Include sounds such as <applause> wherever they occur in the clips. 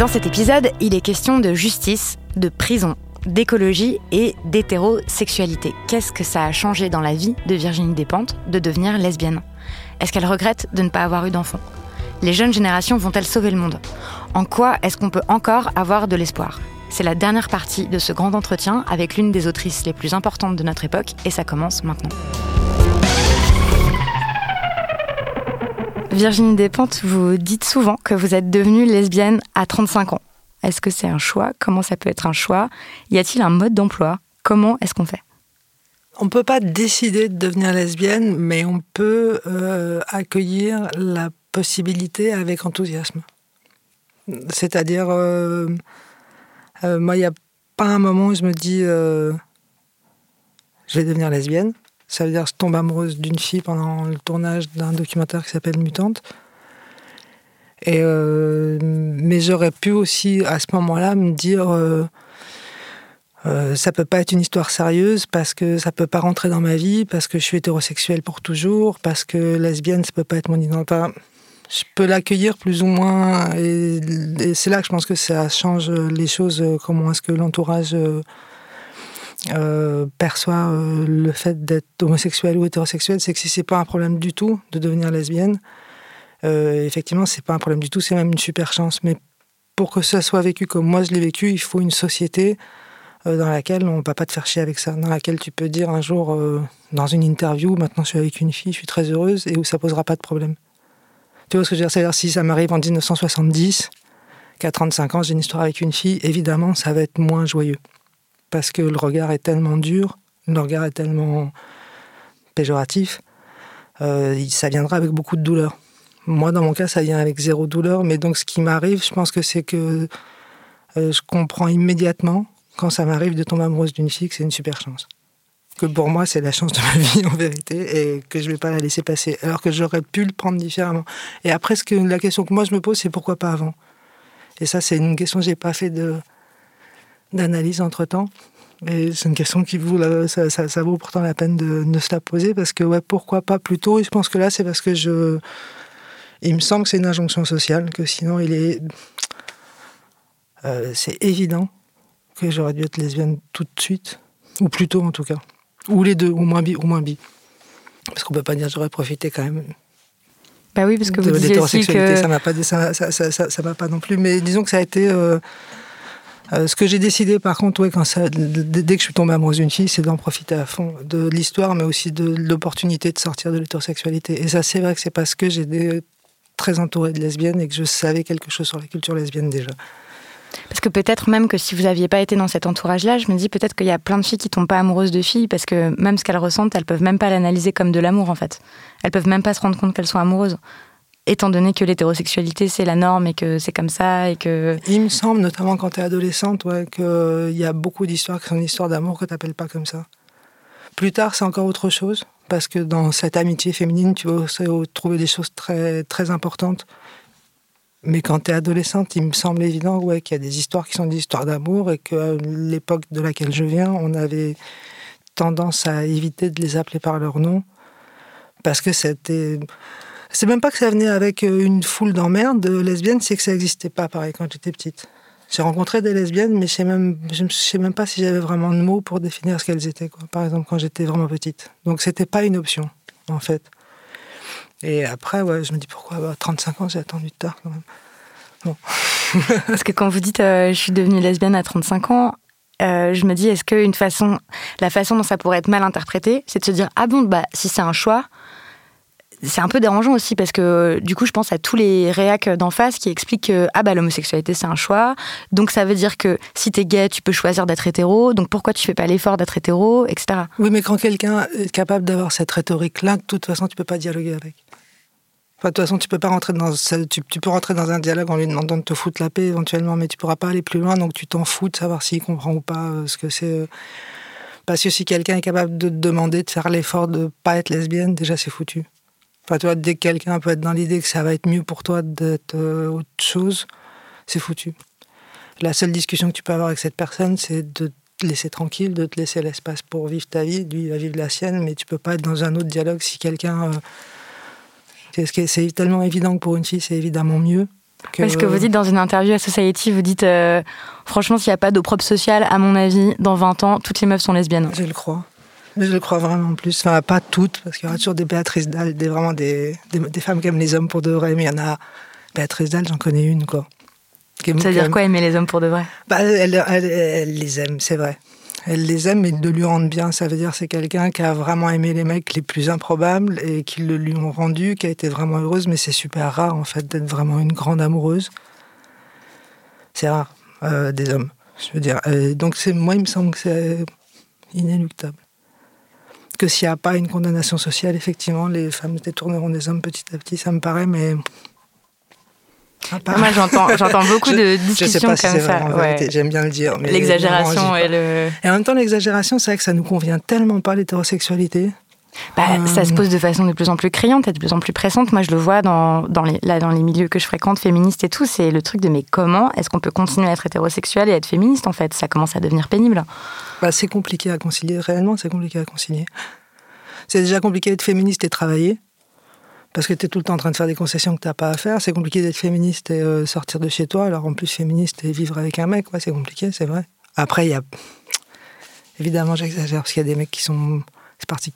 Dans cet épisode, il est question de justice, de prison, d'écologie et d'hétérosexualité. Qu'est-ce que ça a changé dans la vie de Virginie Despentes de devenir lesbienne? Est-ce qu'elle regrette de ne pas avoir eu d'enfant Les jeunes générations vont-elles sauver le monde? En quoi est-ce qu'on peut encore avoir de l'espoir? C'est la dernière partie de ce grand entretien avec l'une des autrices les plus importantes de notre époque et ça commence maintenant. Virginie Despentes, vous dites souvent que vous êtes devenue lesbienne à 35 ans. Est-ce que c'est un choix? Comment ça peut être un choix? Y a-t-il un mode d'emploi? Comment est-ce qu'on fait? On ne peut pas décider de devenir lesbienne, mais on peut euh, accueillir la possibilité avec enthousiasme. C'est-à-dire, euh, euh, moi, il n'y a pas un moment où je me dis je vais devenir lesbienne. Ça veut dire que je tombe amoureuse d'une fille pendant le tournage d'un documentaire qui s'appelle Mutante. Et euh, mais j'aurais pu aussi à ce moment-là me dire euh, euh, ça peut pas être une histoire sérieuse parce que ça peut pas rentrer dans ma vie parce que je suis hétérosexuelle pour toujours parce que lesbienne ça peut pas être mon identité. Je peux l'accueillir plus ou moins et, et c'est là que je pense que ça change les choses. Comment est-ce que l'entourage euh, perçoit euh, le fait d'être homosexuel ou hétérosexuel, c'est que si c'est pas un problème du tout de devenir lesbienne, euh, effectivement, c'est pas un problème du tout, c'est même une super chance. Mais pour que ça soit vécu comme moi je l'ai vécu, il faut une société dans laquelle on ne va pas te faire chier avec ça, dans laquelle tu peux dire un jour dans une interview, maintenant je suis avec une fille, je suis très heureuse, et où ça posera pas de problème. Tu vois ce que je veux dire? C'est-à-dire si ça m'arrive en 1970, qu'à 35 ans j'ai une histoire avec une fille, évidemment ça va être moins joyeux parce que le regard est tellement dur, le regard est tellement péjoratif, euh, ça viendra avec beaucoup de douleur. Moi, dans mon cas, ça vient avec zéro douleur, mais donc ce qui m'arrive, je pense que c'est que euh, je comprends immédiatement, quand ça m'arrive de tomber amoureuse d'une fille, que c'est une super chance. Que pour moi, c'est la chance de ma <laughs> vie, en vérité, et que je ne vais pas la laisser passer, alors que j'aurais pu le prendre différemment. Et après, ce que, la question que moi je me pose, c'est pourquoi pas avant? Et ça, c'est une question que j'ai pas fait de d'analyse entre-temps. Et c'est une question qui vaut, ça, ça, ça, vaut pourtant la peine de, de, se la poser parce que ouais, pourquoi pas plus tôt? Et je pense que là, c'est parce que je, il me semble que c'est une injonction sociale, que sinon il est, euh, c'est évident que j'aurais dû être lesbienne tout de suite, ou plus tôt en tout cas, ou les deux, ou moins bi, ou moins bi, parce qu'on peut pas dire j'aurais profité quand même. Bah oui, parce que vous disiez aussi que ça m'a pas, ça, ça, ça, ça m'a pas non plus, mais disons que ça a été euh, euh, ce que j'ai décidé, par contre, ouais, dès que je suis tombée amoureuse d'une fille, c'est d'en profiter à fond de l'histoire, mais aussi de l'opportunité de sortir de l'hétérosexualité. Et ça, c'est vrai que c'est parce que j'étais très entourée de lesbiennes et que je savais quelque chose sur la culture lesbienne déjà. Parce que peut-être même que si vous n'aviez pas été dans cet entourage-là, je me dis peut-être qu'il y a plein de filles qui tombent pas amoureuses de filles parce que même ce qu'elles ressentent, elles peuvent même pas l'analyser comme de l'amour en fait. Elles peuvent même pas se rendre compte qu'elles sont amoureuses étant donné que l'hétérosexualité c'est la norme et que c'est comme ça et que... Il me semble, notamment quand tu es adolescente, ouais, qu'il y a beaucoup d'histoires qui sont des histoires d'amour que tu n'appelles pas comme ça. Plus tard, c'est encore autre chose, parce que dans cette amitié féminine, tu vas trouver des choses très, très importantes. Mais quand tu es adolescente, il me semble évident ouais, qu'il y a des histoires qui sont des histoires d'amour et que l'époque de laquelle je viens, on avait tendance à éviter de les appeler par leur nom parce que c'était. C'est même pas que ça venait avec une foule d'emmerdes lesbiennes, c'est que ça n'existait pas pareil quand j'étais petite. J'ai rencontré des lesbiennes, mais je je sais même pas si j'avais vraiment de mots pour définir ce qu'elles étaient. Par exemple, quand j'étais vraiment petite. Donc, c'était pas une option, en fait. Et après, je me dis pourquoi 35 bah, ans, j'ai attendu tard quand même. <laughs> Parce que quand vous dites euh, je suis devenue lesbienne à 35 ans, euh, je me dis est-ce que façon, la façon dont ça pourrait être mal interprété, c'est de se dire ah bon bah si c'est un choix, c'est un peu dérangeant aussi parce que du coup, je pense à tous les réacs d'en face qui expliquent que ah bah l'homosexualité c'est un choix, donc ça veut dire que si t'es gay, tu peux choisir d'être hétéro, donc pourquoi tu fais pas l'effort d'être hétéro, etc. Oui, mais quand quelqu'un est capable d'avoir cette rhétorique-là, de toute façon, tu peux pas dialoguer avec. De toute façon, tu peux pas rentrer dans tu, tu, peux rentrer dans un dialogue en lui demandant de te foutre la paix éventuellement, mais tu pourras pas aller plus loin, donc tu t'en fous de savoir s'il comprend ou pas euh, ce que c'est. Euh. Parce que si quelqu'un est capable de te demander de faire l'effort de pas être lesbienne, déjà c'est foutu. Enfin, tu vois, dès que quelqu'un peut être dans l'idée que ça va être mieux pour toi d'être euh, autre chose, c'est foutu. La seule discussion que tu peux avoir avec cette personne, c'est de te laisser tranquille, de te laisser l'espace pour vivre ta vie. Lui, il va vivre la sienne, mais tu peux pas être dans un autre dialogue si quelqu'un. Euh, c'est tellement évident que pour une fille, c'est évidemment mieux. Que... Parce que vous dites dans une interview à Society, vous dites euh, franchement, s'il n'y a pas d'opprobre social, à mon avis, dans 20 ans, toutes les meufs sont lesbiennes. Je le crois. Je le crois vraiment plus. Enfin, pas toutes, parce qu'il y aura toujours des Béatrice Dalle, des, vraiment des, des, femmes qui aiment les hommes pour de vrai, mais il y en a. Béatrice Dalle, j'en connais une, quoi. Ça veut dire quoi aimer les hommes pour de vrai? Bah, elle, elle, les aime, c'est vrai. Elle les aime, mais de lui rendre bien, ça veut dire c'est quelqu'un qui a vraiment aimé les mecs les plus improbables et qui le lui ont rendu, qui a été vraiment heureuse, mais c'est super rare en fait d'être vraiment une grande amoureuse. C'est rare euh, des hommes, je veux dire. donc c'est moi, il me semble que c'est inéluctable que s'il n'y a pas une condamnation sociale, effectivement, les femmes se détourneront des hommes petit à petit, ça me paraît, mais. Moi, j'entends, j'entends beaucoup <laughs> de discussions comme ça. J'aime bien le dire. L'exagération et le. Et en même temps, l'exagération, c'est vrai que ça nous convient tellement pas l'hétérosexualité. Bah, Ça se pose de façon de plus en plus criante et de plus en plus pressante. Moi, je le vois dans, dans, les, là, dans les milieux que je fréquente, féministes et tout. C'est le truc de mais comment est-ce qu'on peut continuer à être hétérosexuel et être féministe en fait? Ça commence à devenir pénible. Bah, c'est compliqué à concilier. Réellement, c'est compliqué à concilier. C'est déjà compliqué d'être féministe et travailler. Parce que tu es tout le temps en train de faire des concessions que tu n'as pas à faire. C'est compliqué d'être féministe et euh, sortir de chez toi. Alors en plus, féministe et vivre avec un mec, ouais, c'est compliqué, c'est vrai. Après, il y a. Évidemment, j'exagère parce qu'il y a des mecs qui sont.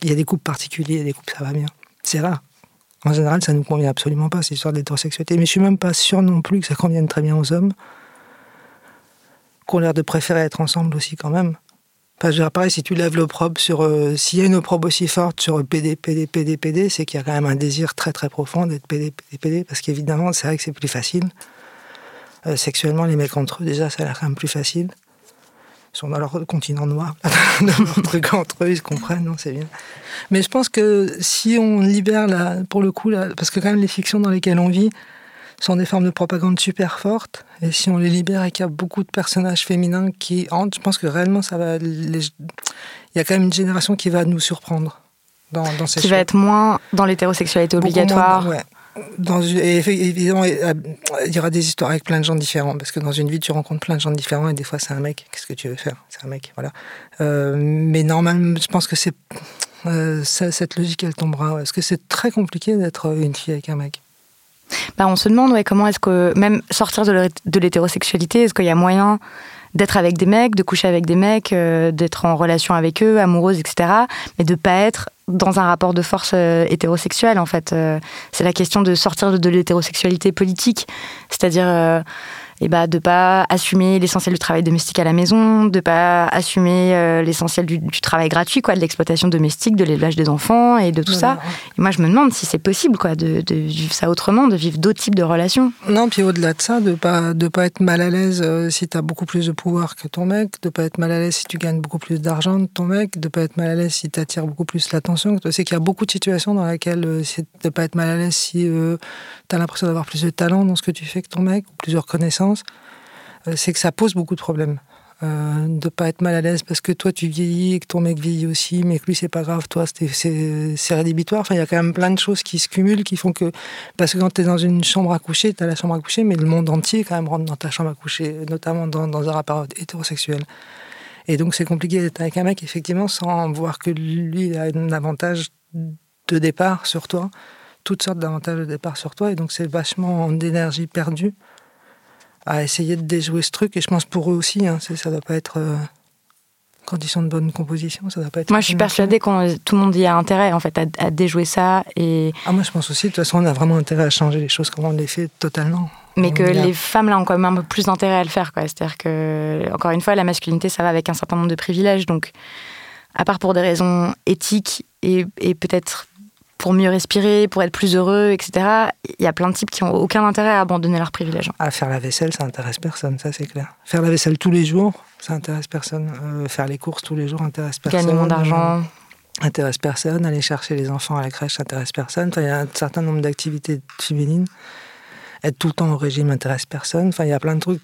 Il y a des couples particuliers, des couples, ça va bien. C'est rare. En général, ça nous convient absolument pas, cette histoire d'hétérosexualité. Mais je suis même pas sûr non plus que ça convienne très bien aux hommes, qui ont l'air de préférer être ensemble aussi quand même. Enfin, pareil, si tu lèves l'opprobre sur. Euh, s'il y a une opprobre aussi forte sur PD, PD, PD, PD, c'est qu'il y a quand même un désir très très profond d'être PD, PD, PD, parce qu'évidemment, c'est vrai que c'est plus facile. Euh, sexuellement, les mecs entre eux, déjà, ça a l'air quand même plus facile. Sont dans leur continent noir, <laughs> dans leur truc entre eux, ils se comprennent, non, c'est bien. Mais je pense que si on libère, là, pour le coup, là, parce que quand même les fictions dans lesquelles on vit, sont des formes de propagande super fortes. Et si on les libère et qu'il y a beaucoup de personnages féminins qui entrent, je pense que réellement, ça va. Il y a quand même une génération qui va nous surprendre dans, dans ces Qui va être moins dans l'hétérosexualité obligatoire. ouais. Dans, évidemment, il y aura des histoires avec plein de gens différents, parce que dans une vie, tu rencontres plein de gens différents, et des fois, c'est un mec. Qu'est-ce que tu veux faire? C'est un mec, voilà. Euh, mais normalement, je pense que c'est euh, cette logique, elle tombera. Est-ce que c'est très compliqué d'être une fille avec un mec bah, on se demande ouais, comment est-ce que, même sortir de l'hétérosexualité, est-ce qu'il y a moyen d'être avec des mecs, de coucher avec des mecs, euh, d'être en relation avec eux, amoureuse, etc., mais de pas être dans un rapport de force euh, hétérosexuel, en fait. Euh, c'est la question de sortir de l'hétérosexualité politique, c'est-à-dire et bah, de pas assumer l'essentiel du travail domestique à la maison, de pas assumer euh, l'essentiel du, travail gratuit, quoi, de l'exploitation domestique, de l'élevage des enfants et de tout ça. Et moi, je me demande si c'est possible, quoi, de, vivre ça autrement, de vivre d'autres types de relations. Non, puis au-delà de ça, de pas de pas être mal à l'aise euh, si tu as beaucoup plus de pouvoir que ton mec, de pas être mal à l'aise si tu gagnes beaucoup plus d'argent de ton mec, de pas être mal à l'aise si tu attires beaucoup plus l'attention. Sais qu'il y a beaucoup de situations dans lesquelles euh, c'est de pas être mal à l'aise si tu as l'impression d'avoir plus de talent dans ce que tu fais que ton mec, ou plusieurs connaissances, euh, c'est que ça pose beaucoup de problèmes. euh, de pas être mal à l'aise parce que toi tu vieillis et que ton mec vieillit aussi, mais que lui c'est pas grave, toi c'est rédhibitoire. Enfin, il y a quand même plein de choses qui se cumulent qui font que. Parce que quand tu es dans une chambre à coucher, tu as la chambre à coucher, mais le monde entier quand même rentre dans ta chambre à coucher, notamment dans, dans un rapport hétérosexuel. Et donc c'est compliqué d'être avec un mec, effectivement, sans voir que lui a un avantage de départ sur toi, toutes sortes d'avantages de départ sur toi, et donc c'est vachement d'énergie perdue à essayer de déjouer ce truc. Et je pense pour eux aussi, hein, ça ne doit pas être euh, condition de bonne composition, ça doit pas être. Moi, je suis persuadée que tout le monde y a intérêt en fait à, déjouer ça et. Ah moi, je pense aussi. De toute façon, on a vraiment intérêt à changer les choses comme on les fait totalement. Mais que les femmes là ont quand même un peu plus d'intérêt à le faire, quoi. C'est-à-dire que encore une fois, la masculinité, ça va avec un certain nombre de privilèges, donc à part pour des raisons éthiques et, et peut-être pour mieux respirer, pour être plus heureux, etc. Il y a plein de types qui n'ont aucun intérêt à abandonner leurs privilèges. À faire la vaisselle, ça intéresse personne, ça c'est clair. Faire la vaisselle tous les jours, ça intéresse personne. Euh, faire les courses tous les jours intéresse personne. Gagner moins d'argent. Euh, intéresse personne. Aller chercher les enfants à la crèche, ça intéresse personne. il y a un certain nombre d'activités féminines. Être tout le temps au régime intéresse personne. Enfin, il y a plein de trucs,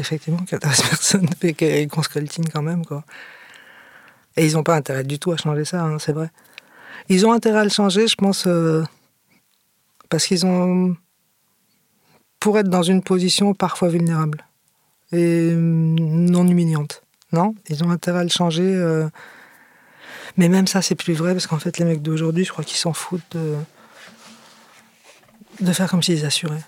effectivement, qui intéressent <laughs> personne et qu'on se coltine quand même, quoi. Et ils n'ont pas intérêt du tout à changer ça, hein, c'est vrai. Ils ont intérêt à le changer, je pense, euh, parce qu'ils ont. pour être dans une position parfois vulnérable et non humiliante. Non? Ils ont intérêt à le changer. Euh, mais même ça, c'est plus vrai, parce qu'en fait, les mecs d'aujourd'hui, je crois qu'ils s'en foutent de, de faire comme s'ils assuraient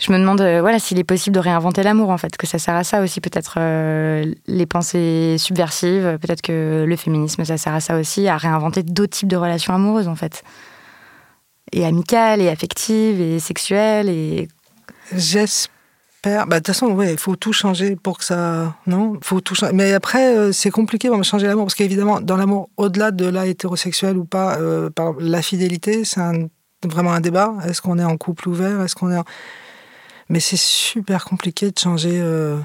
je me demande euh, voilà, s'il est possible de réinventer l'amour, en fait, que ça sert à ça aussi, peut-être euh, les pensées subversives, peut-être que le féminisme, ça sert à ça aussi, à réinventer d'autres types de relations amoureuses, en fait. Et amicales, et affectives, et sexuelles, et... J'espère. Bah, de toute façon, il faut tout changer pour que ça. Non faut tout changer. Mais après, euh, c'est compliqué de changer l'amour. Parce qu'évidemment, dans l'amour, au-delà de la ou pas, la fidélité, c'est vraiment un débat. Est-ce qu'on est en couple ouvert? Est-ce qu'on est. En... Mais c'est super compliqué de changer. Euh,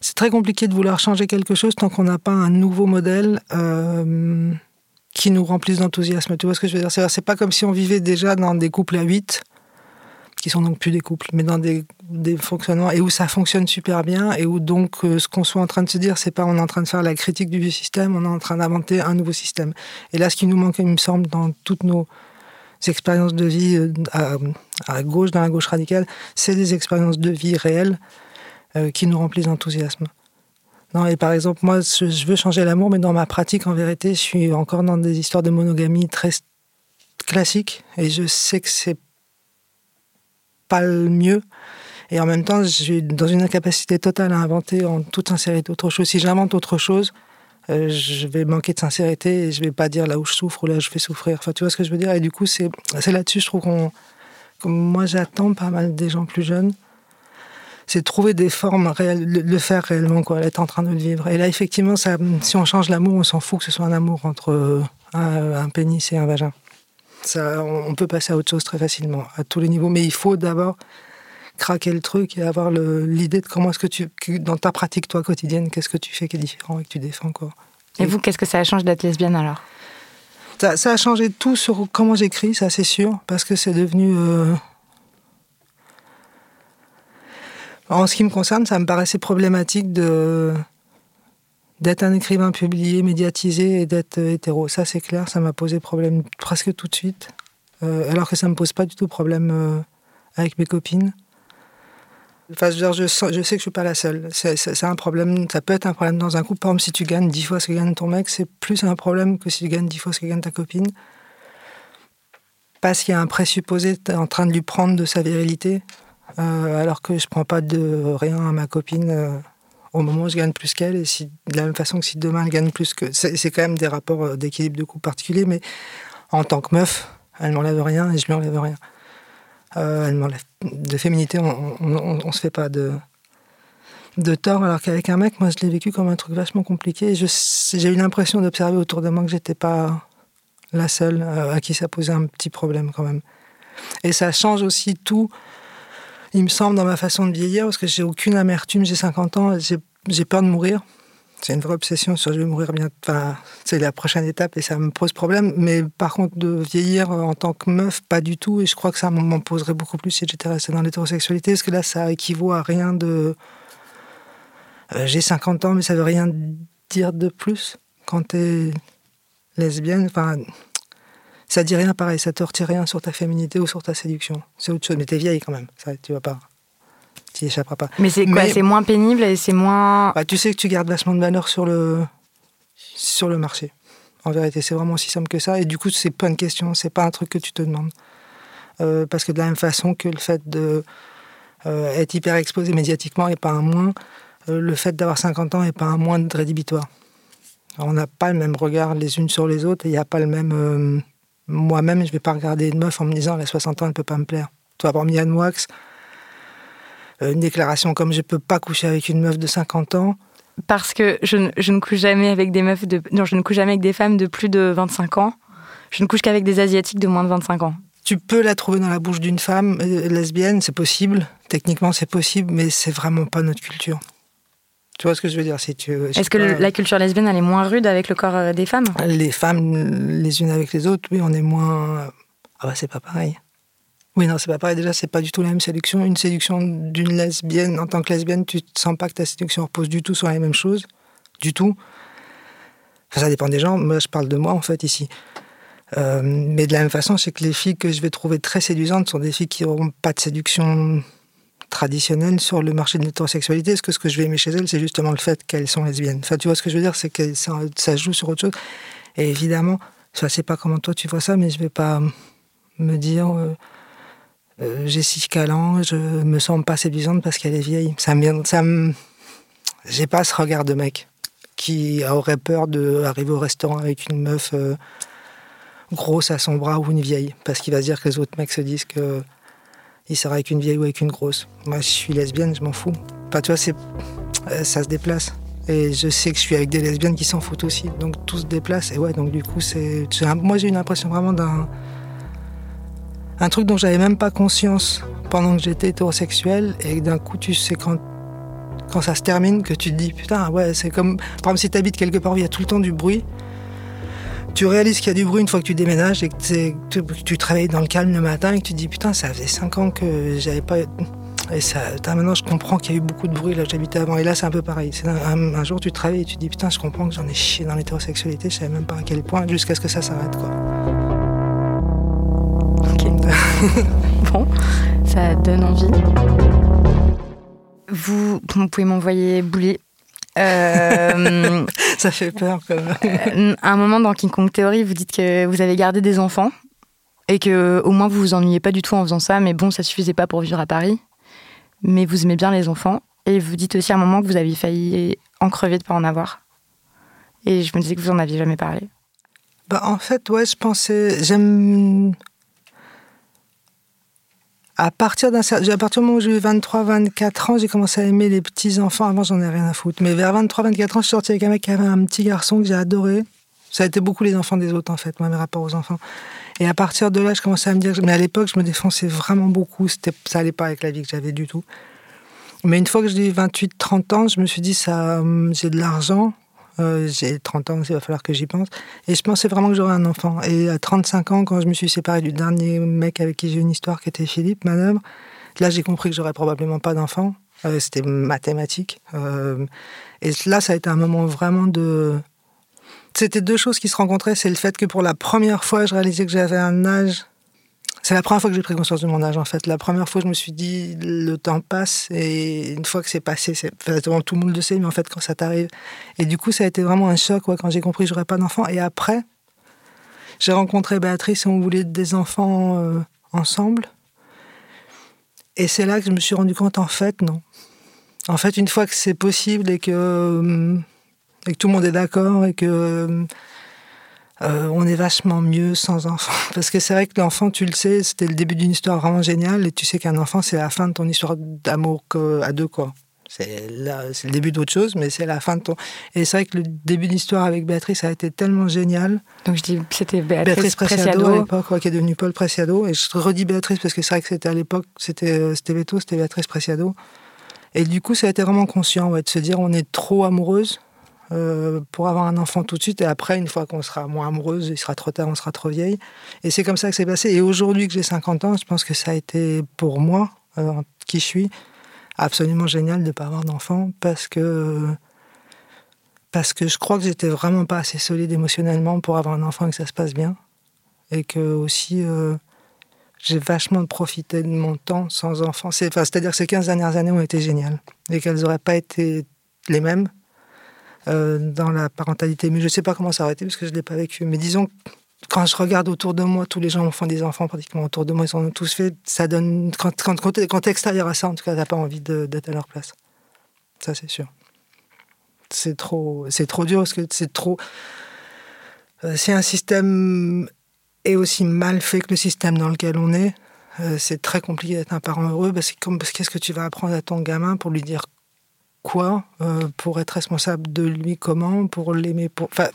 c'est très compliqué de vouloir changer quelque chose tant qu'on n'a pas un nouveau modèle euh, qui nous remplisse d'enthousiasme. Tu vois ce que je veux dire? C'est pas comme si on vivait déjà dans des couples à 8, qui sont donc plus des couples, mais dans des, fonctionnements, et où ça fonctionne super bien, et où donc euh, ce qu'on soit en train de se dire, c'est pas on est en train de faire la critique du vieux système, on est en train d'inventer un nouveau système. Et là, ce qui nous manque, il me semble, dans toutes nos expériences de vie euh, à, gauche, dans la gauche radicale, c'est des expériences de vie réelles euh, qui nous remplissent d'enthousiasme. Non, et par exemple, moi, je veux changer l'amour, mais dans ma pratique, en vérité, je suis encore dans des histoires de monogamie très classiques, et je sais que c'est pas le mieux. Et en même temps, je suis dans une incapacité totale à inventer en toute sincérité autre chose. Si j'invente autre chose, euh, je vais manquer de sincérité et je vais pas dire là où je souffre ou là où je fais souffrir. Enfin, tu vois ce que je veux dire? Et du coup, c'est là-dessus, je trouve qu'on. Moi, j'attends pas mal des gens plus jeunes. C'est trouver des formes réelles, le, faire réellement, quoi, être en train de le vivre. Et là, effectivement, si on change l'amour, on s'en fout que ce soit un amour entre euh, un, un pénis et un vagin. Ça, on peut passer à autre chose très facilement, à tous les niveaux. Mais il faut d'abord craquer le truc et avoir l'idée de comment est-ce que tu, dans ta pratique toi quotidienne, qu'est-ce que tu fais qui est différent et que tu défends quoi. Et, vous, qu'est-ce que ça a changé d'être lesbienne alors? Ça, a changé tout sur comment j'écris, ça c'est sûr, parce que c'est devenu. Euh, en ce qui me concerne, ça me paraissait problématique de d'être un écrivain publié, médiatisé et d'être hétéro. Ça c'est clair, ça m'a posé problème presque tout de suite, euh, alors que ça me pose pas du tout problème euh, avec mes copines. Enfin, je, je, sais que je suis pas la seule. C'est un problème, ça peut être un problème dans un couple. Par exemple, si tu gagnes dix fois ce que gagne ton mec, c'est plus un problème que si tu gagnes dix fois ce que gagne ta copine. Parce qu'il y a un présupposé en train de lui prendre de sa virilité, euh, alors que je prends pas de rien à ma copine euh, au moment où je gagne plus qu'elle. Et de la même façon que si demain elle gagne plus que. C'est quand même des rapports euh, d'équilibre de couple particuliers, mais en tant que meuf, elle m'enlève rien et je lui enlève rien. Euh, de féminité, on, on, se fait pas de, de tort, alors qu'avec un mec, moi, je l'ai vécu comme un truc vachement compliqué. J'ai eu l'impression d'observer autour de moi que j'étais pas la seule euh, à qui ça posait un petit problème quand même. Et ça change aussi tout, il me semble, dans ma façon de vieillir, parce que j'ai aucune amertume, j'ai 50 ans, j'ai peur de mourir c'est une vraie obsession sur je vais mourir bien. Enfin, c'est la prochaine étape et ça me pose problème. Mais par contre, de vieillir en tant que meuf, pas du tout. Et je crois que ça m'en poserait beaucoup plus si j'étais restée dans l'hétérosexualité, parce que là, ça équivaut à rien de euh, j'ai 50 ans, mais ça veut rien dire de plus quand t'es lesbienne. Enfin, ça dit rien pareil, ça te retire rien sur ta féminité ou sur ta séduction. C'est autre chose, mais t'es vieille quand même, ça, tu vas pas. Tu échapperas pas. Mais c'est quoi C'est moins pénible et c'est moins. Bah, tu sais que tu gardes vachement de valeur sur le, sur le marché. En vérité, c'est vraiment aussi simple que ça. Et du coup, c'est pas une question, c'est pas un truc que tu te demandes. Euh, parce que de la même façon que le fait de euh, être hyper exposé médiatiquement et pas un moins, euh, le fait d'avoir 50 ans n'est pas un moins de rédhibitoire. On n'a pas le même regard les unes sur les autres et il n'y a pas le même. Moi-même, je ne vais pas regarder une meuf en me disant elle a 60 ans, elle ne peut pas me plaire. Toi, Yann Wax, une déclaration comme je ne peux pas coucher avec une meuf de 50 ans, parce que je, ne couche jamais avec des meufs de non, je ne couche jamais avec des femmes de plus de 25 ans. Je ne couche qu'avec des asiatiques de moins de 25 ans. Tu peux la trouver dans la bouche d'une femme euh, lesbienne, c'est possible. Techniquement, c'est possible, mais c'est vraiment pas notre culture. Tu vois ce que je veux dire si tu Est-ce que la culture lesbienne elle est moins rude avec le corps euh, des femmes? Les femmes les unes avec les autres, oui, on est moins. Ah bah c'est pas pareil. Oui, non, c'est pas pareil. Déjà, c'est pas du tout la même séduction. Une séduction d'une lesbienne, en tant que lesbienne, tu te sens pas que ta séduction repose du tout sur les mêmes choses. Du tout. ça dépend des gens. Moi, je parle de moi, en fait, ici. Euh, mais de la même façon, c'est que les filles que je vais trouver très séduisantes sont des filles qui n'auront pas de séduction traditionnelle sur le marché de l'hétérosexualité. Parce que ce que je vais aimer chez elles, c'est justement le fait qu'elles sont lesbiennes. Enfin, tu vois ce que je veux dire? C'est que ça, ça, joue sur autre chose. Et évidemment, je sais pas comment toi tu vois ça, mais je vais pas me dire. Euh, euh, Jessica Lange, je me sens pas séduisante parce qu'elle est vieille. Ça me, ça j'ai pas ce regard de mec qui aurait peur d'arriver au restaurant avec une meuf euh, grosse à son bras ou une vieille, parce qu'il va se dire que les autres mecs se disent que il sera avec une vieille ou avec une grosse. Moi, je suis lesbienne, je m'en fous. Enfin, tu vois, c'est, euh, ça se déplace. Et je sais que je suis avec des lesbiennes qui s'en foutent aussi. Donc tout se déplace. Et ouais, donc du coup, c'est, moi j'ai une impression vraiment d'un un truc dont j'avais même pas conscience pendant que j'étais hétérosexuel et d'un coup tu sais quand quand ça se termine que tu te dis putain ouais c'est comme par exemple si tu habites quelque part où il y a tout le temps du bruit tu réalises qu'il y a du bruit une fois que tu déménages et que tu, travailles dans le calme le matin et que tu te dis putain ça faisait 5 ans que j'avais pas et ça maintenant je comprends qu'il y a eu beaucoup de bruit là j'habitais avant. Et là c'est un peu pareil. C'est un, jour tu travailles et tu te dis putain je comprends que j'en ai chié dans l'hétérosexualité. Je savais même pas à quel point jusqu'à ce que ça s'arrête quoi <laughs> bon, ça donne envie. Vous, vous pouvez m'envoyer bouler. Euh, <laughs> ça fait peur quand même. Euh, à un moment dans King Kong Theory, vous dites que vous avez gardé des enfants et que au moins vous vous ennuyez pas du tout en faisant ça, mais bon, ça suffisait pas pour vivre à Paris. Mais vous aimez bien les enfants et vous dites aussi à un moment que vous aviez failli en crever de pas en avoir. Et je me disais que vous en aviez jamais parlé. Bah en fait, ouais, je pensais, j'aime à partir d'un à partir du moment où j'ai eu 23-24 ans, j'ai commencé à aimer les petits enfants. Avant, j'en ai rien à foutre. Mais vers 23-24 ans, je suis sorti avec un mec qui avait un petit garçon que j'ai adoré. Ça a été beaucoup les enfants des autres, en fait, moi, mes rapports aux enfants. Et à partir de là, je commençais à me dire, mais à l'époque, je me défonçais vraiment beaucoup. C'était, ça allait pas avec la vie que j'avais du tout. Mais une fois que j'ai eu 28-30 ans, je me suis dit, ça, hum, j'ai de l'argent, euh, j'ai 30 ans, il va falloir que j'y pense. Et je pensais vraiment que j'aurais un enfant. Et à 35 ans, quand je me suis séparé du dernier mec avec qui j'ai une histoire, qui était Philippe Manœuvre, là j'ai compris que j'aurais probablement pas d'enfant. Euh, c'était mathématique. Euh, et là, ça a été un moment vraiment de. C'était deux choses qui se rencontraient. C'est le fait que pour la première fois, je réalisais que j'avais un âge c'est la première fois que j'ai pris conscience de mon âge, en fait. La première fois, je me suis dit, le temps passe, et une fois que c'est passé, c'est, tout le monde le sait, mais en fait, quand ça t'arrive. Et du coup, ça a été vraiment un choc, quand j'ai compris que j'aurais pas d'enfants. Et après, j'ai rencontré Béatrice et on voulait des enfants euh, ensemble. Et c'est là que je me suis rendu compte, en fait, non. En fait, une fois que c'est possible et que, euh, et que tout le monde est d'accord et que euh, euh, on est vachement mieux sans enfant. <laughs> Parce que c'est vrai que l'enfant, tu le sais, c'était le début d'une histoire vraiment géniale, et tu sais qu'un enfant, c'est la fin de ton histoire d'amour à deux, quoi. C'est le début d'autre chose, mais c'est la fin de ton. Et c'est vrai que le début d'histoire avec Béatrice a été tellement génial. Donc je dis, c'était Béatrice, Preciado, à l'époque, qui est devenue Paul Preciado. Et je redis Béatrice parce que c'est vrai que c'était à l'époque, c'était euh, c'était Beto, c'était Béatrice Preciado. Et du coup, ça a été vraiment conscient de se dire, on est trop amoureuse euh, pour avoir un enfant tout de suite. Et après, une fois qu'on sera moins amoureuse, il sera trop tard, on sera trop vieille. Et c'est comme ça que c'est passé. Et aujourd'hui que j'ai 50 ans, je pense que ça a été pour moi, euh, qui je suis, absolument génial de ne pas avoir d'enfant parce que parce que je crois que j'étais vraiment pas assez solide émotionnellement pour avoir un enfant et que ça se passe bien et que aussi euh, j'ai vachement profité de mon temps sans enfant. C'est, à dire que ces 15 dernières années ont été géniales et qu'elles n'auraient pas été les mêmes euh, dans la parentalité. Mais je ne sais pas comment été parce que je ne l'ai pas vécu. Mais disons, quand je regarde autour de moi, tous les gens font des enfants pratiquement autour de moi, ils ont tous fait. Ça donne. Quand, quand, quand, extérieur à ça, en tout cas, tu n'as pas envie d'être à leur place. Ça, c'est sûr. C'est trop, c'est trop dur parce que c'est trop. Euh, c'est un système est aussi mal fait que le système dans lequel on est. Euh, c'est très compliqué d'être un parent heureux parce que qu'est-ce que tu vas apprendre à ton gamin pour lui dire quoi, euh, pour être responsable de lui comment, pour l'aimer, pour. Enfin,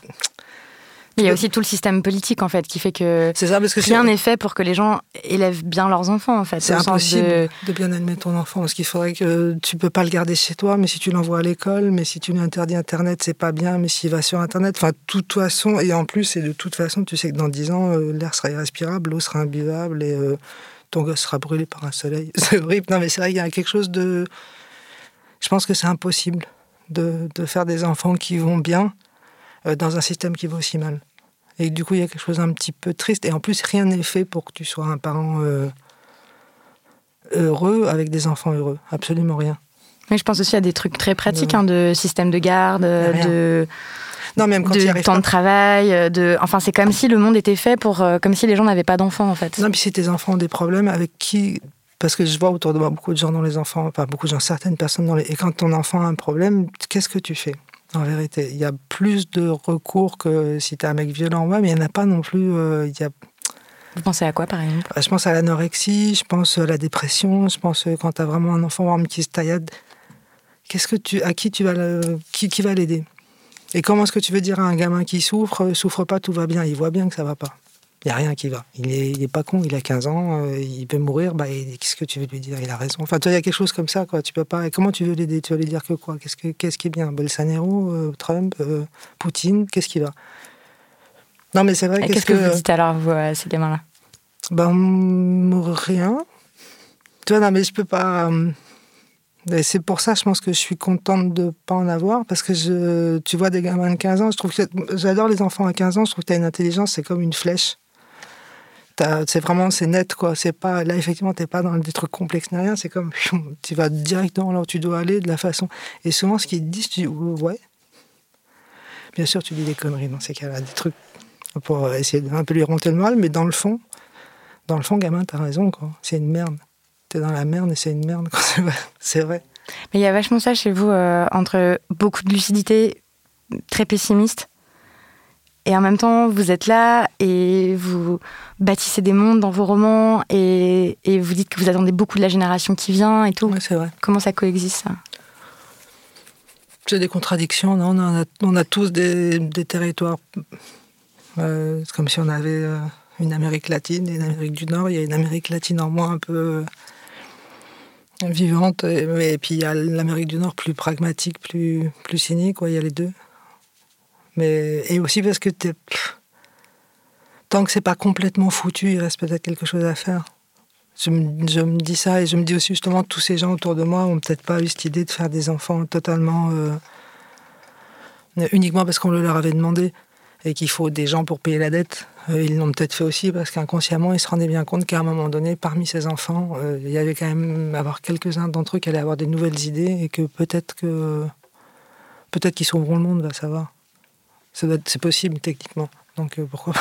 il y a aussi tout le système politique en fait qui fait que, ça, parce que rien n'est fait pour que les gens élèvent bien leurs enfants en fait. C'est impossible de... bien aimer ton enfant parce qu'il faudrait que tu peux pas le garder chez toi, mais si tu l'envoies à l'école, mais si tu lui interdis Internet, c'est pas bien, mais s'il va sur Internet, enfin de toute façon et en plus et de toute façon, tu sais que dans 10 ans, euh, l'air sera irrespirable, l'eau sera imbuvable et euh, ton gosse sera brûlé par un soleil. <laughs> C'est horrible. Non mais c'est vrai qu'il y a quelque chose de, je pense que c'est impossible de, de, faire des enfants qui vont bien euh, dans un système qui va aussi mal. Et du coup, il y a quelque chose d'un petit peu triste. Et en plus, rien n'est fait pour que tu sois un parent euh, heureux avec des enfants heureux. Absolument rien. Mais je pense aussi à des trucs très pratiques, hein, de système de garde, de. Non, même quand de temps de travail, de. Enfin, c'est comme si le monde était fait pour, euh, comme si les gens n'avaient pas d'enfants en fait. Non, puis si tes enfants ont des problèmes, avec qui Parce que je vois autour de moi beaucoup de gens dont les enfants, enfin beaucoup de gens, certaines personnes dans les. Et quand ton enfant a un problème, qu'est-ce que tu fais en vérité? Il y a plus de recours que si tu es un mec violent, ouais, mais il n'y en a pas non plus. Euh, il y a... Vous pensez à quoi, par exemple? Je pense à l'anorexie, je pense à la dépression, je pense quand tu as vraiment un enfant qui se taillade. Qu'est-ce que tu, à qui tu vas, qui, qui va l'aider? Et comment est-ce que tu veux dire à un gamin qui souffre, souffre pas, tout va bien Il voit bien que ça va pas? Il n'y a rien qui va. Il n'est est pas con, il a 15 ans, euh, il peut mourir, bah, qu'est-ce que tu veux lui dire? Il a raison. Enfin, il y a quelque chose comme ça, quoi. Tu peux pas. comment tu veux l'aider? Tu vas lui dire que quoi? Qu'est-ce qui est bien? Bolsonaro, euh, Trump, euh, Poutine Qu'est-ce qui va? Non, mais c'est vrai. Qu'est-ce que, vous dites alors, vous, à ces gamins-là? Ben, rien. Tu vois, non, mais je peux pas. c'est pour ça, je pense que je suis contente de ne pas en avoir, parce que je, tu vois des gamins de 15 ans, je trouve que j'adore les enfants à 15 ans, je trouve que tu as une intelligence, c'est comme une flèche c'est vraiment c'est net quoi. C'est pas là effectivement t'es pas dans des trucs complexes ni rien. C'est comme tu vas directement là où tu dois aller de la façon. Et souvent ce qu'ils disent tu dis ouais. Bien sûr tu dis des conneries dans ces cas-là des trucs pour essayer de un peu lui remonter le mal mais dans le fond dans le fond gamin t'as raison quoi. C'est une merde. T'es dans la merde et c'est une merde <laughs> c'est vrai. Mais il y a vachement ça chez vous euh, entre beaucoup de lucidité très pessimiste et en même temps, vous êtes là et vous bâtissez des mondes dans vos romans et, vous dites que vous attendez beaucoup de la génération qui vient et tout. Oui, c'est vrai. Comment ça coexiste, ça? C'est des contradictions. Non? On, a, on a tous des, territoires. Euh, c'est comme si on avait euh, une Amérique latine et une Amérique du Nord. Il y a une Amérique latine en moins un peu euh, vivante. Et, et, puis il y a l'Amérique du Nord plus pragmatique, plus, plus cynique. Il y a les deux. Mais, et aussi parce que tant que c'est pas complètement foutu, il reste peut-être quelque chose à faire. Je me, dis ça et je me dis aussi justement tous ces gens autour de moi ont peut-être pas eu cette idée de faire des enfants totalement euh, uniquement parce qu'on le leur avait demandé et qu'il faut des gens pour payer la dette. Euh, ils l'ont peut-être fait aussi parce qu'inconsciemment ils se rendaient bien compte qu'à un moment donné, parmi ces enfants, euh, il y avait quand même avoir quelques-uns d'entre eux qui allaient avoir des nouvelles idées et que peut-être que peut-être qu'ils sauveront le monde, va savoir. C'est possible techniquement. Donc euh, pourquoi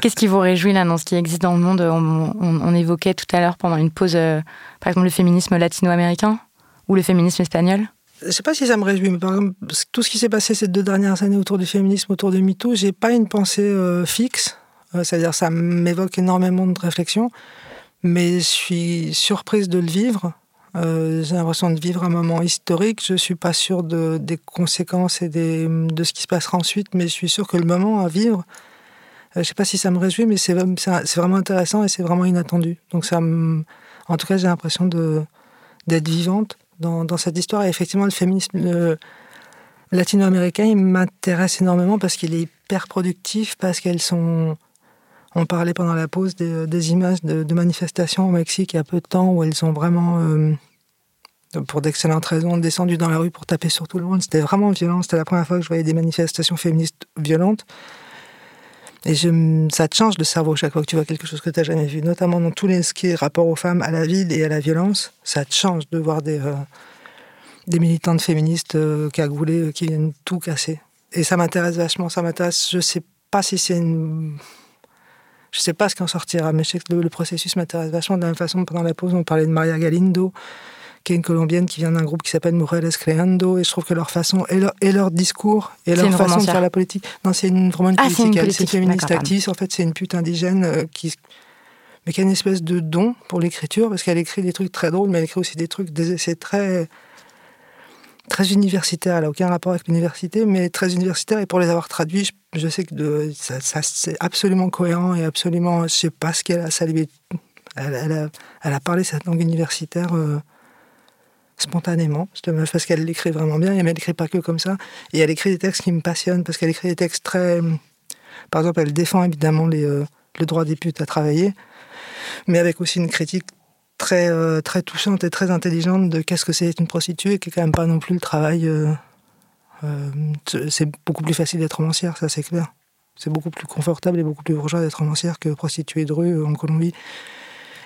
Qu'est-ce qui vous réjouit là dans ce qui existe dans le monde? On, évoquait tout à l'heure pendant une pause, euh, par exemple, le féminisme latino-américain ou le féminisme espagnol je sais pas si ça me réjouit, mais par exemple, tout ce qui s'est passé ces deux dernières années autour du féminisme, autour de MeToo, j'ai pas une pensée euh, fixe. C'est-à-dire, ça m'évoque énormément de réflexions, mais je suis surprise de le vivre euh, j'ai l'impression de vivre un moment historique. Je suis pas sûr de, des conséquences et des, de ce qui se passera ensuite, mais je suis sûr que le moment à vivre, euh, je sais pas si ça me réjouit, mais c'est vraiment intéressant et c'est vraiment inattendu. Donc ça, en tout cas, j'ai l'impression d'être vivante dans, dans, cette histoire. Et effectivement, le féminisme latino-américain, il m'intéresse énormément parce qu'il est hyper productif, parce qu'elles sont on parlait pendant la pause des, images de, manifestations au Mexique il y a peu de temps où elles ont vraiment euh, pour d'excellentes raisons, descendu dans la rue pour taper sur tout le monde. C'était vraiment violent. C'était la première fois que je voyais des manifestations féministes violentes. Et ça te change le cerveau chaque fois que tu vois quelque chose que tu n'as jamais vu, notamment dans tous les ce qui est rapport aux femmes, à la ville et à la violence. Ça te change de voir des, euh, militantes féministes euh, cagoulées euh, qui viennent tout casser. Et ça m'intéresse vachement. Ça m'intéresse. Je sais pas si c'est une. Je sais pas ce qui en sortira, mais je sais que le, le processus m'intéresse vachement. De la même façon, pendant la pause, on parlait de Maria Galindo, qui est une Colombienne qui vient d'un groupe qui s'appelle Mujeres Creando, et je trouve que leur façon, et leur, et leur discours, et leur une façon de faire la politique. Non, c'est une vraiment une Ah, une politique. C'est une féministe pardon. activiste. En fait, c'est une pute indigène euh, qui. Mais qui a une espèce de don pour l'écriture, parce qu'elle écrit des trucs très drôles, mais elle écrit aussi des trucs, des essais très. Très universitaires. Elle n'a aucun rapport avec l'université, mais très universitaire. Et pour les avoir traduits, je, sais que ça, c'est absolument cohérent et absolument. Je sais pas ce qu'elle a. Ça lui- elle, a, parlé cette langue universitaire. euh, spontanément, parce qu'elle l'écrit vraiment bien, mais elle n'écrit pas que comme ça. Et elle écrit des textes qui me passionnent, parce qu'elle écrit des textes très... Par exemple, elle défend évidemment les, euh, le droit des putes à travailler, mais avec aussi une critique très, euh, très touchante et très intelligente de qu'est-ce que c'est une prostituée, qui est quand même pas non plus le travail... euh, euh, c'est beaucoup plus facile d'être romancière, ça c'est clair. C'est beaucoup plus confortable et beaucoup plus bourgeois d'être romancière que prostituée de rue en Colombie.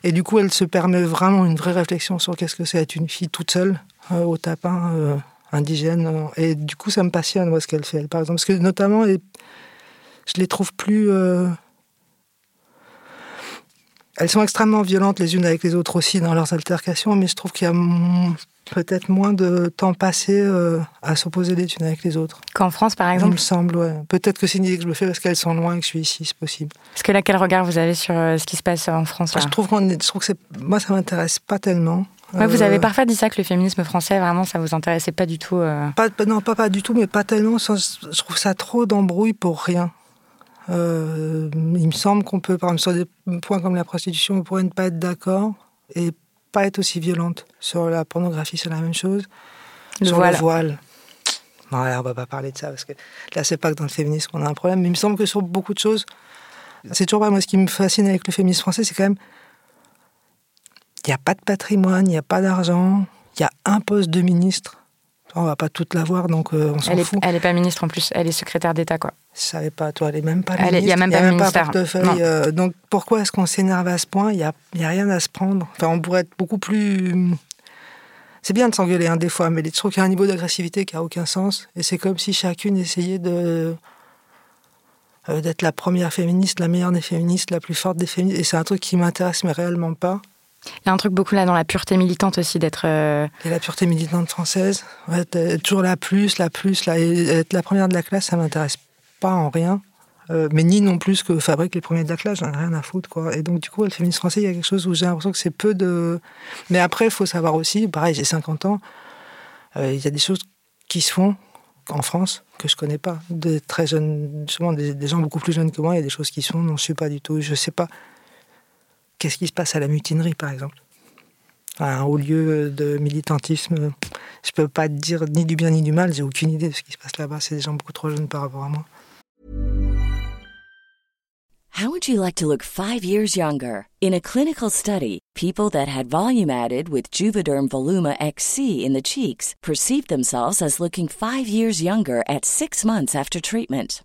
Et du coup, elle se permet vraiment une vraie réflexion sur qu'est-ce que c'est être une fille toute seule au tapin indigène. et du coup, ça me passionne moi, ce qu'elle fait. elle, par exemple, parce que notamment, je les trouve plus. Elles sont extrêmement violentes les unes avec les autres aussi dans leurs altercations, mais je trouve qu'il y a peut-être moins de temps passé euh, à s'opposer les unes avec les autres. Qu'en France, par Il exemple me semble, ouais. Peut-être que c'est une idée que je me fais parce qu'elles sont loin et que je suis ici, c'est possible. Parce que là, quel regard vous avez sur euh, ce qui se passe en France là? Je trouve qu'on est- je trouve que c'est, moi, ça m'intéresse pas tellement. Ouais, Vous Euh, avez parfois dit ça, que le féminisme français, vraiment, ça vous intéressait pas du tout. euh. Pas, non, pas, pas du tout, mais pas tellement. Je trouve ça trop d'embrouille pour rien. Euh, il me semble qu'on peut, par exemple, sur des points comme la prostitution, on pourrait ne pas être d'accord et pas être aussi violente. Sur la pornographie, c'est la même chose. Le sur voile. le voile. Non, là, on va pas parler de ça parce que là, c'est pas que dans le féminisme qu'on a un problème. Mais il me semble que sur beaucoup de choses, c'est toujours pas moi ce qui me fascine avec le féminisme français, c'est quand même il n'y a pas de patrimoine, il n'y a pas d'argent, il y a un poste de ministre. On va pas toute l'avoir, donc euh, on s'en est, fout. elle est pas ministre en plus, elle est secrétaire d'État, quoi. Je savais pas, toi, elle est même pas Elle est- il y a ministre, même pas portefeuille. Non. euh, donc pourquoi est-ce qu'on s'énerve à ce point? Il n'y a, y a rien à se prendre. Enfin, on pourrait être beaucoup plus. C'est bien de s'engueuler hein, des fois, mais je trouve qu'il y a un niveau d'agressivité qui a aucun sens. Et c'est comme si chacune essayait de euh, d'être la première féministe, la meilleure des féministes, la plus forte des féministes. Et c'est un truc qui m'intéresse, mais réellement pas. Il y a un truc beaucoup là dans la pureté militante aussi, d'être. euh, Et la pureté militante française, toujours la plus, la plus, la, être la première de la classe, ça m'intéresse pas en rien. Euh, mais ni non plus que fabrique les premiers de la classe, j'en ai rien à foutre. Quoi. Et donc, du coup, le féminisme français, il y a quelque chose où j'ai l'impression que c'est peu de. Mais après, il faut savoir aussi, pareil, j'ai 50 ans, euh, il y a des choses qui se font en France que je connais pas. Des très jeunes, des, gens beaucoup plus jeunes que moi, il y a des choses qui se font dont je suis pas du tout. Je sais pas. Qu'est-ce qui se passe à la mutinerie, par exemple un haut lieu de militantisme. Je peux pas te dire ni du bien ni du mal, j'ai aucune idée de ce qui se passe là-bas. C'est des gens beaucoup trop jeunes par rapport à moi. How would you like to look five years younger? In a clinical study, people that had volume added with Juvederm Voluma XC in the cheeks perceived themselves as looking five years younger at six months after treatment.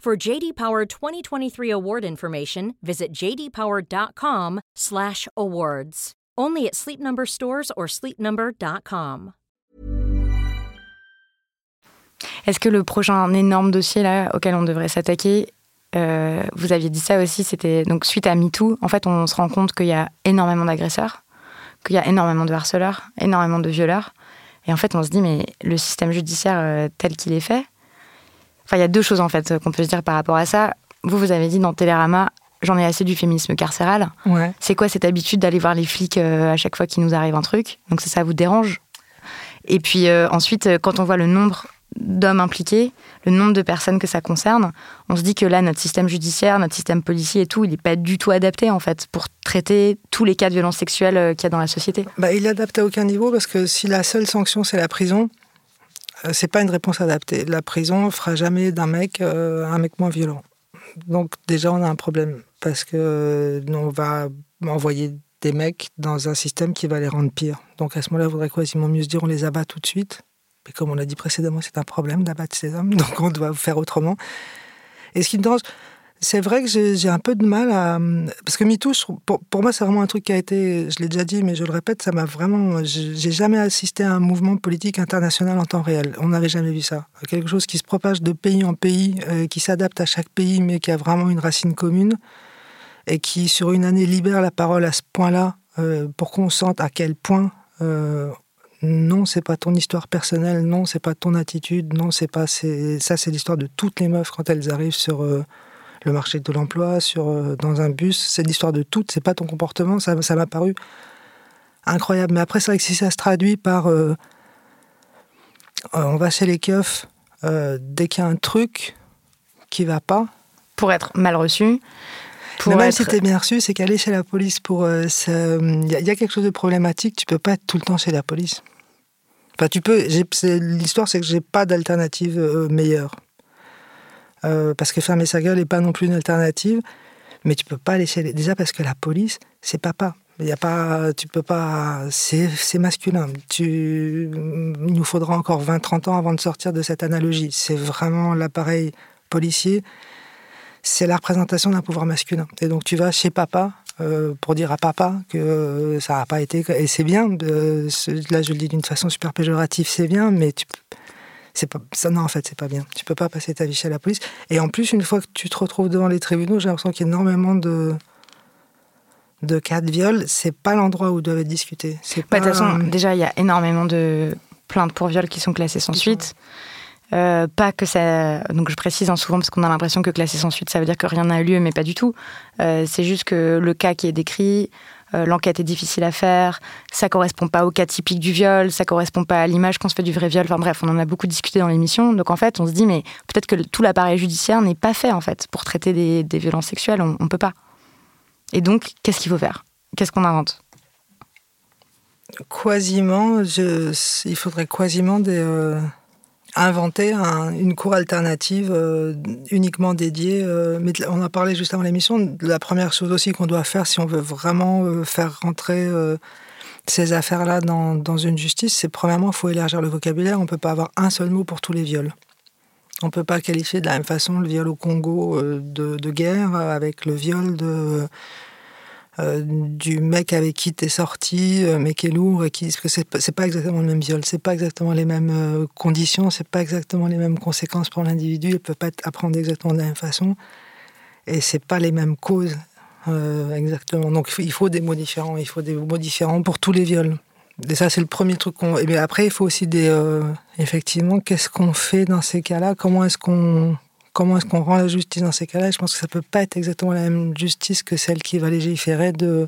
For JD Power 2023 award information, visit jdpower.com/awards. Only at Sleep Number stores or sleepnumber.com. Est-ce que le prochain énorme dossier là auquel on devrait s'attaquer, euh, vous aviez dit ça aussi, c'était donc suite à MeToo. En fait, on se rend compte qu'il y a énormément d'agresseurs, qu'il y a énormément de harceleurs, énormément de violeurs. Et en fait, on se dit, mais le système judiciaire euh, tel qu'il est fait, enfin, il y a deux choses en fait qu'on peut se dire par rapport à ça. Vous, vous avez dit dans Télérama, j'en ai assez du féminisme carcéral. Ouais. C'est quoi cette habitude d'aller voir les flics euh, à chaque fois qu'il nous arrive un truc? Donc ça, ça vous dérange? Et puis euh, ensuite, euh, quand on voit le nombre d'hommes impliqués, le nombre de personnes que ça concerne, on se dit que là, notre système judiciaire, notre système policier et tout, il n'est pas du tout adapté en fait pour traiter tous les cas de violence sexuelle qu'il y a dans la société. Bah, il adapte à aucun niveau parce que si la seule sanction c'est la prison, c'est pas une réponse adaptée. La prison fera jamais d'un mec euh, un mec moins violent. Donc déjà on a un problème parce que euh, on va envoyer des mecs dans un système qui va les rendre pires. Donc à ce moment-là, il faudrait quasiment mieux se dire on les abat tout de suite. Mais comme on l'a dit précédemment, c'est un problème d'abattre ces hommes, <laughs> donc on doit faire autrement. Et ce qui me dérange, c'est vrai que j'ai un peu de mal à. Parce que MeToo, pour, pour moi, c'est vraiment un truc qui a été. Je l'ai déjà dit, mais je le répète, ça m'a vraiment. J'ai jamais assisté à un mouvement politique international en temps réel. On n'avait jamais vu ça. Quelque chose qui se propage de pays en pays, euh, qui s'adapte à chaque pays, mais qui a vraiment une racine commune. Et qui, sur une année, libère la parole à ce point-là, euh, pour qu'on sente à quel point. euh, non, c'est pas ton histoire personnelle, non, c'est pas ton attitude, non, c'est pas. Ça, c'est l'histoire de toutes les meufs quand elles arrivent sur. Le marché de l'emploi, sur euh, dans un bus, c'est l'histoire de toutes, c'est pas ton comportement, ça ça m'a paru incroyable. Mais après, c'est vrai que si ça se traduit par euh, euh, on va chez les keufs euh, dès qu'il y a un truc qui va pas, Pour être mal reçu, pour mais même être... si t'es bien reçu, c'est qu'aller chez la police pour. euh, Il y, y a quelque chose de problématique, tu peux pas être tout le temps chez la police. Enfin, tu peux. L'histoire, c'est que j'ai pas d'alternative meilleure. Euh, parce que fermer sa gueule n'est pas non plus une alternative, mais tu peux pas les. Déjà parce que la police, c'est papa. Il y a pas, tu peux pas, c'est masculin. Il nous faudra encore 20-30 ans avant de sortir de cette analogie. C'est vraiment l'appareil policier c'est la représentation d'un pouvoir masculin. Et donc tu vas chez papa euh, pour dire à papa que euh, ça n'a pas été... Et c'est bien, là je le dis d'une façon super péjorative, c'est bien, mais tu, c'est pas, ça, non, en fait, c'est pas bien. Tu peux pas passer ta vie chez la police. Et en plus, une fois que tu te retrouves devant les tribunaux, j'ai l'impression qu'il y a énormément de, de cas de viol. C'est pas l'endroit où doivent être discutés. C'est Bah, pas, De toute façon, déjà, il y a énormément de plaintes pour viol qui sont classées sans suite. Euh, pas que ça. Donc, je précise hein, souvent parce qu'on a l'impression que classé sans suite, ça veut dire que rien n'a eu lieu, mais pas du tout. Euh, c'est juste que le cas qui est décrit, euh, l'enquête est difficile à faire, ça correspond pas au cas typique du viol, ça correspond pas à l'image qu'on se fait du vrai viol. Enfin bref, on en a beaucoup discuté dans l'émission. Donc en fait, on se dit, mais peut-être que tout l'appareil judiciaire n'est pas fait en fait pour traiter des, violences sexuelles. On, on peut pas. Et donc, qu'est-ce qu'il faut faire? Qu'est-ce qu'on invente? Quasiment, je, il faudrait quasiment des, euh, inventer un- une cour alternative euh, uniquement dédiée. euh, mais on a parlé juste avant l'émission. de La première chose aussi qu'on doit faire si on veut vraiment euh, faire rentrer ces affaires-là dans, une justice, c'est premièrement, il faut élargir le vocabulaire. On ne peut pas avoir un seul mot pour tous les viols. On ne peut pas qualifier de la même façon le viol au Congo de, guerre avec le viol de euh, du mec avec qui t'es sorti, euh, mais qui est lourd, et qui, parce que c'est pas- exactement le même viol, c'est pas exactement les mêmes euh, conditions, c'est pas exactement les mêmes conséquences pour l'individu, il peut pas appréhendé exactement de la même façon, et c'est pas les mêmes causes euh, exactement. Donc il faut- des mots différents, il faut des mots différents pour tous les viols. Et ça, c'est le premier truc qu'on. Bien après, il faut aussi des. euh, effectivement, qu'est-ce qu'on fait dans ces cas-là? Comment est-ce qu'on comment est-ce qu'on rend la justice dans ces cas-là Je pense que ça peut pas être exactement la même justice que celle qui va légiférer de.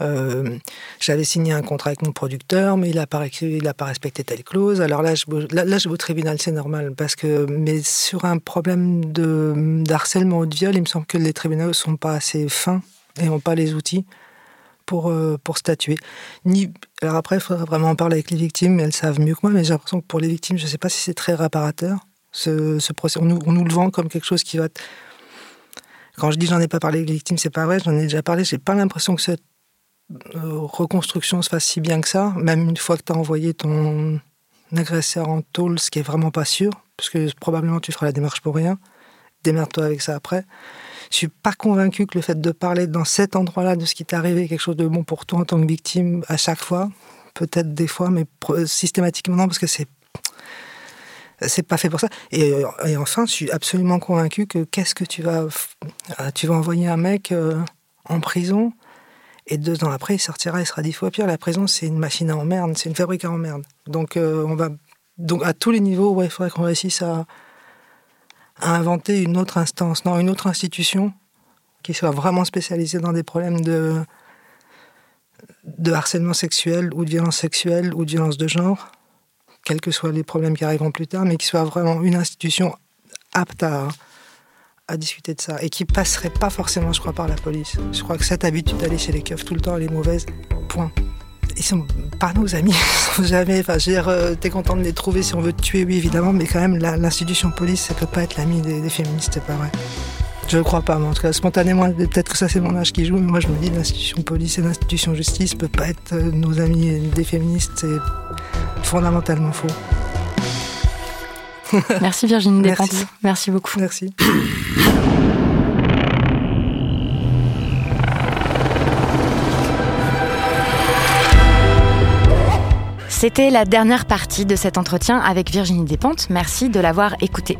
euh, J'avais signé un contrat avec mon producteur, mais il n'a pas, pas respecté telle clause. Alors là, je, là, vais au tribunal, c'est normal. Parce que, mais sur un problème de d'harcèlement ou de viol, il me semble que les tribunaux ne sont pas assez fins et n'ont pas les outils pour, euh, pour statuer. Ni, alors après, il faudrait vraiment en parler avec les victimes, elles savent mieux que moi. Mais j'ai l'impression que pour les victimes, je ne sais pas si c'est très réparateur. Ce, procès, on nous, le vend comme quelque chose qui va. Quand je dis j'en ai pas parlé avec les victimes, c'est pas vrai, j'en ai déjà parlé, j'ai pas l'impression que cette euh, reconstruction se fasse si bien que ça, même une fois que tu as envoyé ton agresseur en tôle, ce qui est vraiment pas sûr, parce que probablement tu feras la démarche pour rien. Démerde-toi avec ça après. Je suis pas convaincu que le fait de parler dans cet endroit-là de ce qui t'est arrivé est quelque chose de bon pour toi en tant que victime à chaque fois. Peut-être des fois, mais systématiquement non, parce que c'est c'est pas fait pour ça. Et, et, enfin, je suis absolument convaincu que qu'est-ce que tu vas, tu vas envoyer un mec euh, en prison et deux ans après, il sortira, il sera dix fois pire. La prison, c'est une machine à emmerde, c'est une fabrique à emmerde. Donc, euh, on va, donc à tous les niveaux, il faudrait qu'on réussisse à, à inventer une autre instance, non, une autre institution qui soit vraiment spécialisée dans des problèmes de, de harcèlement sexuel ou de violence sexuelle ou de violence de genre, quels que soient les problèmes qui arriveront plus tard, mais qui soit vraiment une institution apte à, discuter de ça et qui passerait pas forcément, je crois, par la police. Je crois que cette habitude d'aller chez les keufs tout le temps, elle est mauvaise. Point. Ils sont pas nos amis, <laughs> jamais. Enfin, je veux dire, euh, t'es content de les trouver si on veut te tuer, oui, évidemment, mais quand même, l'institution police, ça peut pas être l'ami des, féministes, c'est pas vrai. Je ne crois pas, mais en tout cas, spontanément, peut-être que ça c'est mon âge qui joue, mais moi je me dis l'institution police et l'institution justice peut pas être euh, nos amis des féministes, c'est fondamentalement faux. Merci Virginie <laughs> Despentes. Merci beaucoup. Merci. C'était la dernière partie de cet entretien avec Virginie Despentes. Merci de l'avoir écouté.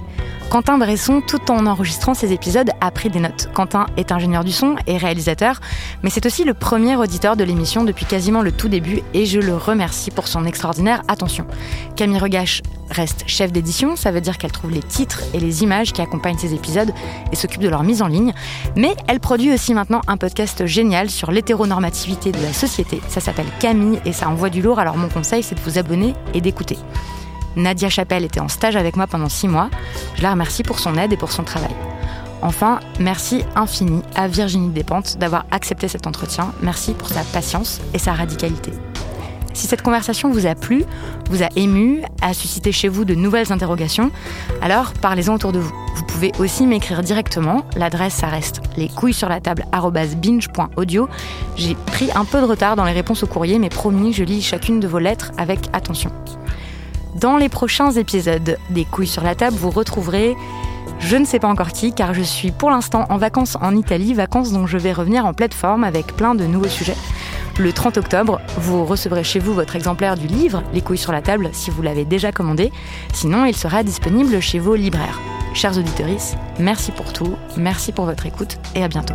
Quentin Bresson, tout en enregistrant ses épisodes, a pris des notes. Quentin est ingénieur du son et réalisateur, mais c'est aussi le premier auditeur de l'émission depuis quasiment le tout début et je le remercie pour son extraordinaire attention. Camille Regache reste chef d'édition, ça veut dire qu'elle trouve les titres et les images qui accompagnent ces épisodes et s'occupe de leur mise en ligne, mais elle produit aussi maintenant un podcast génial sur l'hétéronormativité de la société. Ça s'appelle Camille et ça envoie du lourd, alors mon conseil c'est de vous abonner et d'écouter. Nadia Chapelle était en stage avec moi pendant six mois. Je la remercie pour son aide et pour son travail. Enfin, merci infini à Virginie Despentes d'avoir accepté cet entretien. Merci pour sa patience et sa radicalité. Si cette conversation vous a plu, vous a ému, a suscité chez vous de nouvelles interrogations, alors parlez-en autour de vous. Vous pouvez aussi m'écrire directement. L'adresse, ça reste les couilles sur la table binge.audio. J'ai pris un peu de retard dans les réponses au courrier, mais promis, je lis chacune de vos lettres avec attention. Dans les prochains épisodes des couilles sur la table, vous retrouverez je ne sais pas encore qui, car je suis pour l'instant en vacances en Italie, vacances dont je vais revenir en pleine forme avec plein de nouveaux sujets. Le 30 octobre, vous recevrez chez vous votre exemplaire du livre Les couilles sur la table si vous l'avez déjà commandé. Sinon, il sera disponible chez vos libraires. Chers auditeurs, merci pour tout, merci pour votre écoute et à bientôt.